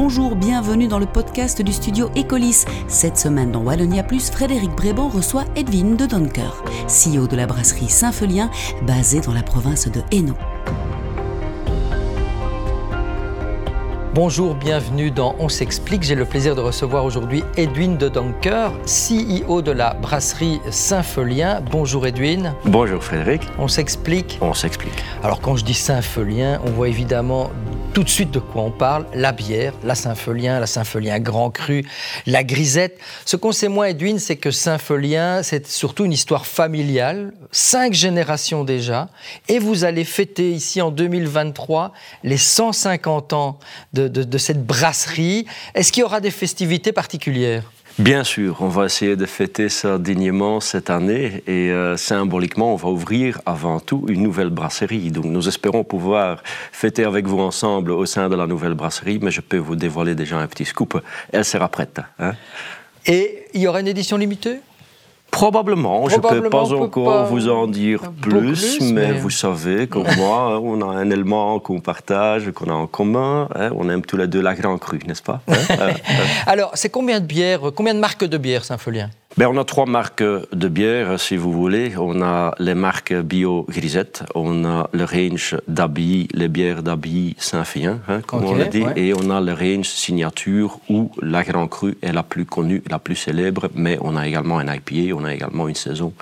bonjour, bienvenue dans le podcast du studio Ecolis. Cette semaine dans Wallonia Plus, Frédéric Bréban reçoit Edwin de Donker, CEO de la brasserie Saint-Felien, basée dans la province de Hainaut. Bonjour, bienvenue dans On s'explique. J'ai le plaisir de recevoir aujourd'hui Edwin de Donker, CEO de la brasserie Saint-Felien. Bonjour Edwin. Bonjour Frédéric. On s'explique On s'explique. Alors quand je dis Saint-Felien, on voit évidemment tout de suite de quoi on parle, la bière, la Saint-Felien, la Saint-Felien Grand Cru, la Grisette. Ce qu'on sait moins, Edwin, c'est que Saint-Felien, c'est surtout une histoire familiale, cinq générations déjà, et vous allez fêter ici en 2023 les 150 ans de, de cette brasserie. Est-ce qu'il y aura des festivités particulières? Bien sûr, on va essayer de fêter ça dignement cette année et euh, symboliquement, on va ouvrir avant tout une nouvelle brasserie. Donc nous espérons pouvoir fêter avec vous ensemble au sein de la nouvelle brasserie, mais je peux vous dévoiler déjà un petit scoop. Elle sera prête. Hein. et il y aura une édition limitée? Probablement, je ne peux pas encore vous en dire plus, mais, vous savez, comme moi, on a un élément qu'on partage, qu'on a en commun, hein, on aime tous les deux la Grand Cru, n'est-ce pas hein? Alors, c'est combien de bières, combien de marques de bières Saint-Folien? Ben, on a trois marques de bière, si vous voulez. On a les marques Bio Grisette, on a le range d'Abilly, les bières d'Abilly Saint-Fien, hein, comme on l'a dit, et on a le range Signature où la Grand Cru est la plus connue, la plus célèbre, mais on a également un IPA, on a également une saison,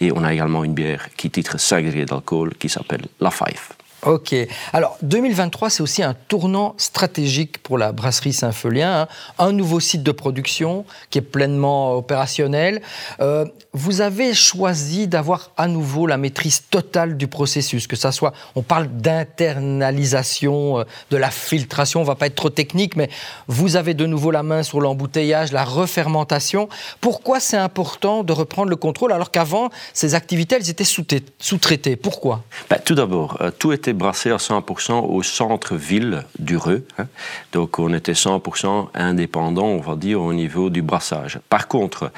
et on a également une bière qui titre 5 degrés d'alcool qui s'appelle La Five. Ok. Alors, 2023, c'est aussi un tournant stratégique pour la brasserie Saint-Felien. Hein. Un nouveau site de production qui est pleinement opérationnel. Euh, vous avez choisi d'avoir à nouveau la maîtrise totale du processus, que ça soit, on parle d'internalisation, euh, de la filtration, on va pas être trop technique, mais vous avez de nouveau la main sur l'embouteillage, la refermentation. Pourquoi c'est important de reprendre le contrôle alors qu'avant, ces activités, elles étaient sous-traitées? Pourquoi? Ben, Tout d'abord, euh, tout était brassé à 100% au centre-ville du Reux. Hein. Donc on était 100% indépendant, on va dire, au niveau du brassage. Par contre,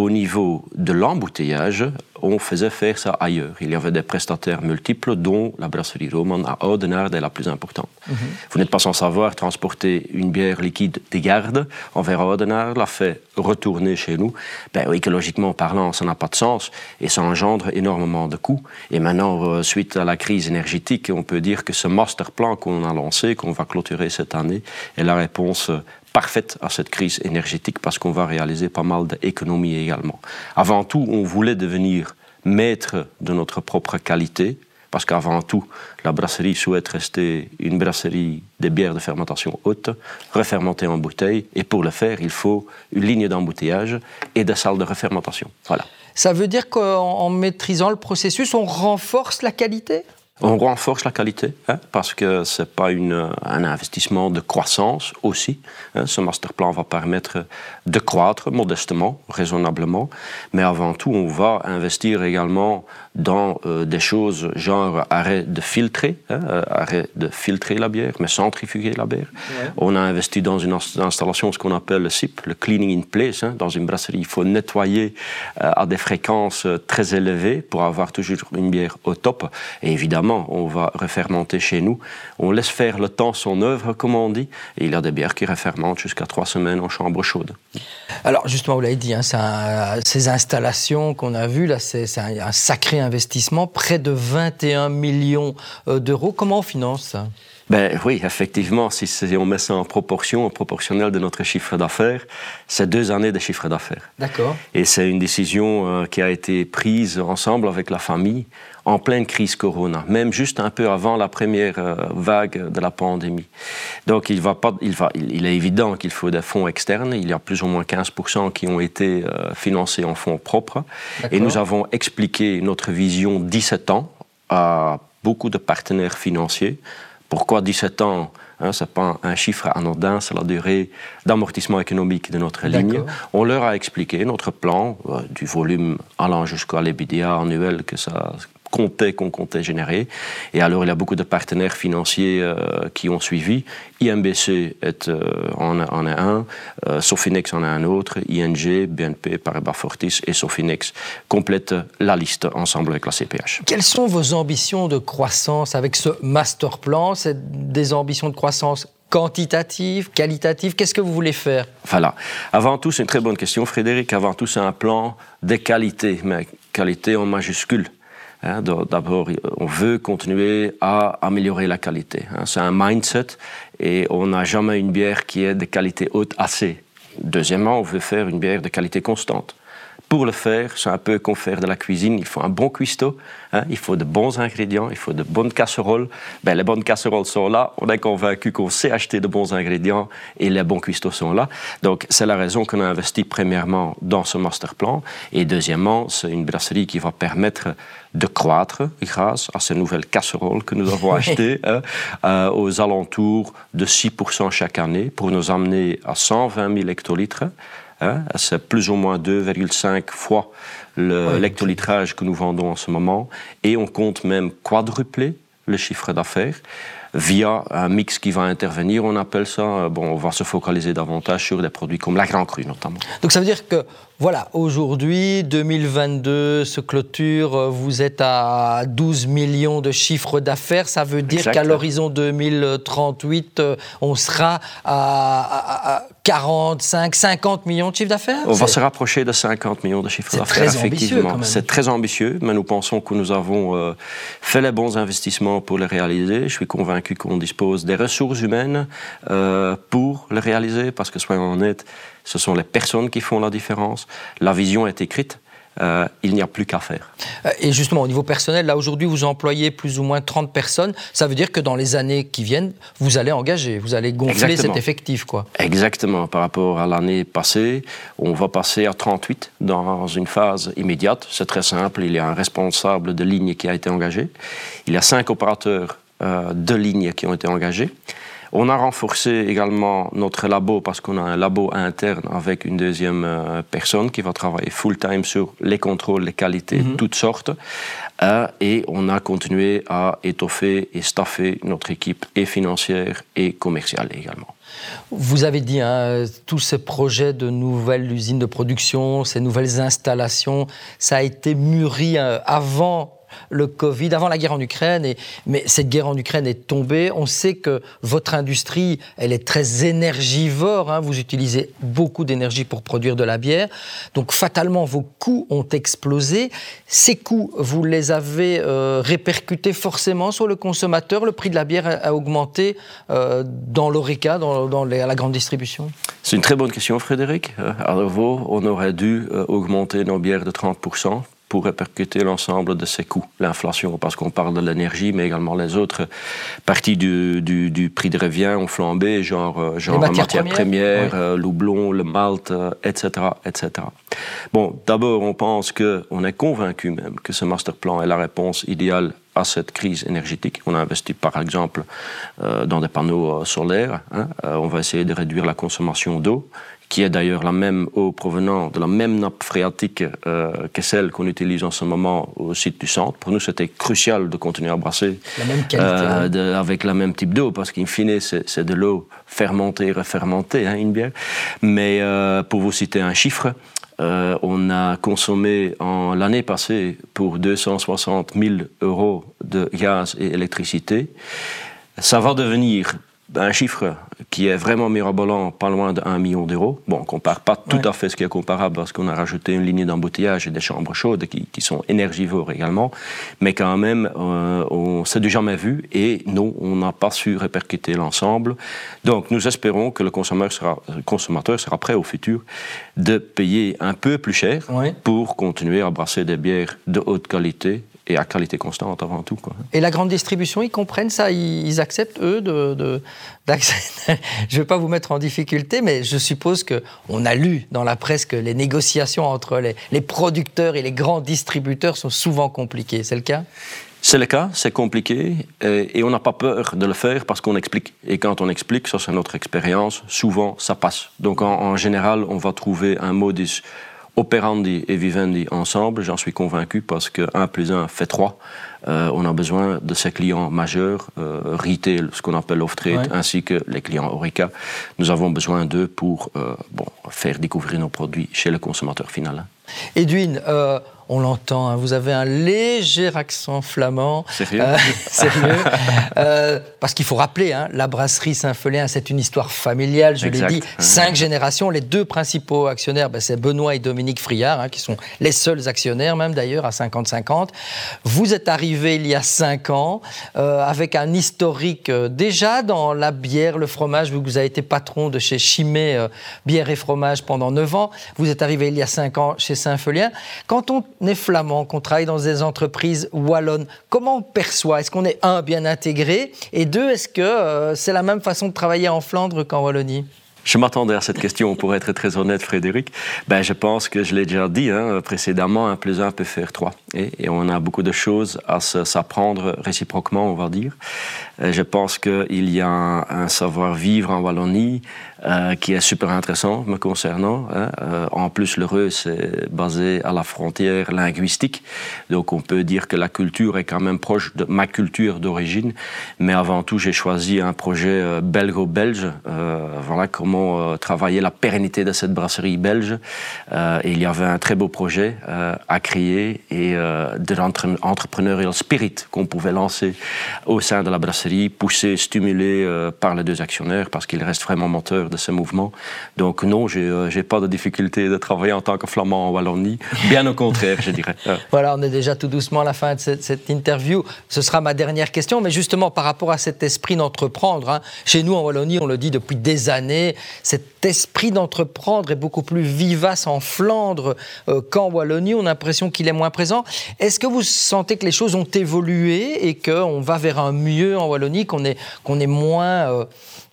au niveau de l'embouteillage, on faisait faire ça ailleurs. Il y avait des prestataires multiples, dont la brasserie Roman à Oudenaarde est la plus importante. Mhm. Vous n'êtes pas sans savoir transporter une bière liquide des gardes envers Oudenaarde, la fait retourner chez nous. Ben, écologiquement parlant, ça n'a pas de sens et ça engendre énormément de coûts. Et maintenant, euh, suite à la crise énergétique, on peut dire que ce master plan qu'on a lancé, qu'on va clôturer cette année, est la réponse parfaite à cette crise énergétique parce qu'on va réaliser pas mal d'économies également. Avant tout, on voulait devenir maître de notre propre qualité, parce qu'avant tout, la brasserie souhaite rester une brasserie des bières de fermentation haute, refermentée en bouteille, et pour le faire, il faut une ligne d'embouteillage et des salles de refermentation. Voilà. Ça veut dire qu'en maîtrisant le processus, on renforce la qualité? On renforce la qualité, hein, parce que ce n'est pas un investissement de croissance aussi. Hein. Ce master plan va permettre de croître modestement, raisonnablement, mais avant tout, on va investir également dans euh, des choses genre arrêt de filtrer, hein, euh, arrêt de filtrer la bière, mais centrifuger la bière. On a investi dans une installation, ce qu'on appelle le CIP, le cleaning in place. Dans une brasserie, il faut nettoyer euh, à des fréquences très élevées pour avoir toujours une bière au top. Et évidemment, on va refermenter chez nous. On laisse faire le temps son œuvre, comme on dit, et il y a des bières qui refermentent jusqu'à trois semaines en chambre chaude. Alors, justement, vous l'avez dit, hein, ces installations qu'on a vues, là, c'est un, sacré investissement, près de 21 millions euh, d'euros. Comment on finance ça? Ben oui, effectivement, si on met ça en proportion, en proportionnel de notre chiffre d'affaires, c'est deux années de chiffre d'affaires. D'accord. Et c'est une décision euh, qui a été prise ensemble avec la famille en pleine crise Corona, même juste un peu avant la première euh, vague de la pandémie. Donc il, va pas, il, va, il est évident qu'il faut des fonds externes. Il y a plus ou moins 15% qui ont été euh, financés en fonds propres. Et nous avons expliqué notre vision 17 ans à beaucoup de partenaires financiers pourquoi 17 ans hein, Ce n'est pas un chiffre anodin, c'est la durée d'amortissement économique de notre ligne. On leur a expliqué notre plan, euh, du volume allant jusqu'à l'EBITDA annuel que ça comptait, qu'on comptait générer. Et alors, il y a beaucoup de partenaires financiers euh, qui ont suivi. IMBC est, euh, en, en, a un, euh, Sofinex en a un autre, ING, BNP, Paribas Fortis et Sofinex complètent la liste ensemble avec la CPH. Quelles sont vos ambitions de croissance avec ce master plan? C'est des ambitions de croissance quantitative, qualitative Qu'est-ce que vous voulez faire? Voilà. Avant tout, c'est une très bonne question, Frédéric. Avant tout, c'est un plan de qualité, mais qualité en majuscule. Hein, d'abord, on veut continuer à améliorer la qualité. Hein. C'est un mindset et on n'a jamais une bière qui est de qualité haute assez. Deuxièmement, on veut faire une bière de qualité constante. Pour le faire, c'est un peu comme faire de la cuisine. Il faut un bon cuistot, hein. il faut de bons ingrédients, il faut de bonnes casseroles. Ben, les bonnes casseroles sont là. On est convaincu qu'on sait acheter de bons ingrédients et les bons cuistots sont là. Donc, c'est la raison qu'on a investi premièrement dans ce master plan. Et deuxièmement, c'est une brasserie qui va permettre de croître grâce à ces nouvelles casseroles que nous avons achetées hein, euh, aux alentours de 6% chaque année pour nous amener à 120 000 hectolitres. Hein, c'est plus ou moins 2,5 fois l'hectolitrage que nous vendons en ce moment. Et on compte même quadrupler le chiffre d'affaires via un mix qui va intervenir. On appelle ça, euh, bon, on va se focaliser davantage sur des produits comme la Grand Cru notamment. Donc ça veut dire que voilà, aujourd'hui, 2022 se clôture, euh, vous êtes à 12 millions de chiffres d'affaires. Ça veut dire qu'à l'horizon 2038, euh, on sera à, 45, 50 millions de chiffres d'affaires? On va se rapprocher de 50 millions de chiffres d'affaires, effectivement. C'est très ambitieux, mais nous pensons que nous avons euh, fait les bons investissements pour le réaliser. Je suis convaincu qu'on dispose des ressources humaines pour le réaliser, parce que soyons honnêtes, ce sont les personnes qui font la différence. La vision est écrite. Euh, il n'y a plus qu'à faire. Euh, et justement, au niveau personnel, là aujourd'hui, vous employez plus ou moins 30 personnes. Ça veut dire que dans les années qui viennent, vous allez engager, vous allez gonfler cet effectif. Quoi. Exactement. Par rapport à l'année passée, on va passer à 38 dans une phase immédiate. C'est très simple. Il y a un responsable de ligne qui a été engagé. Il y a cinq opérateurs euh, de ligne qui ont été engagés. On a renforcé également notre labo parce qu'on a un labo interne avec une deuxième euh, personne qui va travailler full-time sur les contrôles, les qualités, mhm. toutes sortes. Euh, et on a continué à étoffer et staffer notre équipe et financière et commerciale également. Vous avez dit, hein, tous ces projets de nouvelles usines de production, ces nouvelles installations, ça a été mûri euh, avant le Covid, avant la guerre en Ukraine. Mais cette guerre en Ukraine est tombée. On sait que votre industrie, elle est très énergivore. Hein. Vous utilisez beaucoup d'énergie pour produire de la bière. Donc fatalement, vos coûts ont explosé. Ces coûts, vous les avez euh, répercutés forcément sur le consommateur. Le prix de la bière a, augmenté euh, dans l'ORECA, dans, la grande distribution C'est une très bonne question, Frédéric. Euh, à nouveau, on aurait dû augmenter nos bières de 30% pour répercuter l'ensemble de ces coûts, l'inflation, parce qu'on parle de l'énergie, mais également les autres parties du, du, prix de revient ont flambé, genre, euh, genre matières, matières premières, euh, le malt, etc., euh, etc. Bon, d'abord, on pense que, on est convaincu même que ce master plan est la réponse idéale à cette crise énergétique. On a investi par exemple dans des panneaux solaires. Hein. on va essayer de réduire la consommation d'eau qui est d'ailleurs la même eau provenant de la même nappe phréatique euh, que celle qu'on utilise en ce moment au site du centre. Pour nous, c'était crucial de continuer à brasser la même qualité, euh, avec la même type d'eau, parce qu'in fine, c'est de l'eau fermentée, refermentée, hein, une bière. Mais euh, pour vous citer un chiffre, on a consommé en l'année passée pour 260 000 euros de gaz et électricité. Ça va devenir un chiffre qui est vraiment mirabolant, pas loin de 1 million d'euros. Bon, on ne compare pas tout à fait ce qui est comparable parce qu'on a rajouté une ligne d'embouteillage et des chambres chaudes qui, sont énergivores également. Mais quand même, euh, on s'est du jamais vu et nous, on n'a pas su répercuter l'ensemble. Donc, nous espérons que le consommateur sera, consommateur sera prêt au futur de payer un peu plus cher pour continuer à brasser des bières de haute qualité et à qualité constante avant tout. Quoi. Et la grande distribution, ils comprennent ça Ils acceptent, eux, de... de je ne vais pas vous mettre en difficulté, mais je suppose qu'on a lu dans la presse que les négociations entre les, les producteurs et les grands distributeurs sont souvent compliquées. C'est le cas? C'est le cas, c'est compliqué, et on n'a pas peur de le faire parce qu'on explique. Et quand on explique, ça c'est notre expérience, souvent ça passe. Donc en, en, général, on va trouver un modus operandi et vivendi ensemble, j'en suis convaincu, parce que 1 plus 1 fait 3. Euh, on a besoin de ces clients majeurs, euh, retail, ce qu'on appelle off-trade, ainsi que les clients Orica. Nous avons besoin d'eux pour euh, bon, faire découvrir nos produits chez le consommateur final. Edwin, on l'entend, hein, vous avez un léger accent flamand. Sérieux Sérieux. parce qu'il faut rappeler, hein, la brasserie Saint-Felien, c'est une histoire familiale, je l'ai dit, cinq générations. Les deux principaux actionnaires, ben, c'est Benoît et Dominique Friard, hein, qui sont les seuls actionnaires même d'ailleurs à 50-50. Vous êtes arrivé il y a cinq ans avec un historique déjà dans la bière, le fromage, vous avez été patron de chez Chimay Bière et Fromage pendant 9 ans. Vous êtes arrivé il y a 5 ans chez Saint-Felien. Quand on est flamand, qu'on travaille dans des entreprises wallonnes, comment on perçoit? Est-ce qu'on est, un, bien intégré? Et deux, est-ce que euh, c'est la même façon de travailler en Flandre qu'en Wallonie? Je m'attendais à cette question, pour être très honnête, Frédéric. Ben, je pense que je l'ai déjà dit hein, précédemment, un plus un peut faire trois. Et, on a beaucoup de choses à s'apprendre réciproquement, on va dire. Euh, je pense qu'il y a un, savoir-vivre en Wallonie euh, qui est super intéressant me concernant. Hein. Euh, en plus, l'heureux, c'est basé à la frontière linguistique. Donc, on peut dire que la culture est quand même proche de ma culture d'origine. Mais avant tout, j'ai choisi un projet belgo-belge. voilà comment travailler la pérennité de cette brasserie belge. et il y avait un très beau projet à créer et de l'entrepreneurial spirit qu'on pouvait lancer au sein de la brasserie poussé, stimulé euh, par les deux actionnaires, parce qu'ils restent vraiment moteurs de ce mouvement. Donc non, je n'ai euh, pas de difficulté de travailler en tant que flamand en Wallonie. Bien au contraire, je dirais. Voilà, on est déjà tout doucement à la fin de cette, interview. Ce sera ma dernière question, mais justement par rapport à cet esprit d'entreprendre, hein, chez nous en Wallonie, on le dit depuis des années, cet esprit d'entreprendre est beaucoup plus vivace en Flandre euh, qu'en Wallonie. On a l'impression qu'il est moins présent. Est-ce que vous sentez que les choses ont évolué et qu'on va vers un mieux en Wallonie qu'on est, qu'on est moins... Euh,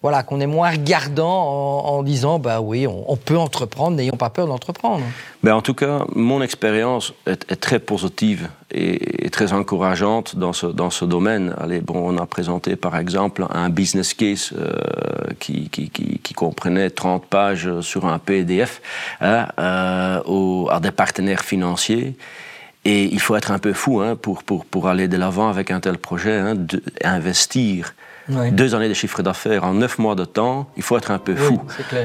voilà, qu'on est moins regardant en, disant, bah oui, on, peut entreprendre, n'ayons pas peur d'entreprendre. Ben en tout cas, mon expérience est, très positive et, très encourageante dans ce, dans ce domaine. Allez, bon, on a présenté par exemple un business case euh, qui, comprenait 30 pages sur un PDF hein, euh, à des partenaires financiers. Et il faut être un peu fou hein, pour, pour, pour, aller de l'avant avec un tel projet, hein, investir deux années de chiffre d'affaires en neuf mois de temps, il faut être un peu fou.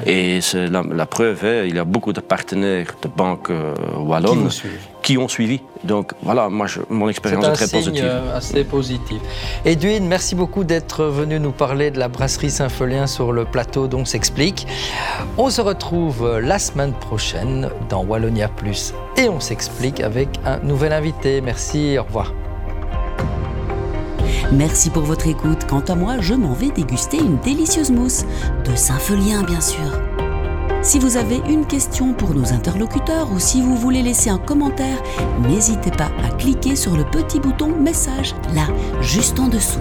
Et la, la, preuve est, il y a beaucoup de partenaires de banques euh, wallonnes qui ont suivi. Donc voilà, moi, mon expérience est, très positive. Euh, assez positif. Edwin, merci beaucoup d'être venu nous parler de la brasserie Saint-Felien sur le plateau dont s'explique. On se retrouve la semaine prochaine dans Wallonia Plus et on s'explique avec un nouvel invité. Merci, au revoir. Merci pour votre écoute. Quant à moi, je m'en vais déguster une délicieuse mousse. De Saint-Felien, bien sûr. Si vous avez une question pour nos interlocuteurs ou si vous voulez laisser un commentaire, n'hésitez pas à cliquer sur le petit bouton message là, juste en dessous.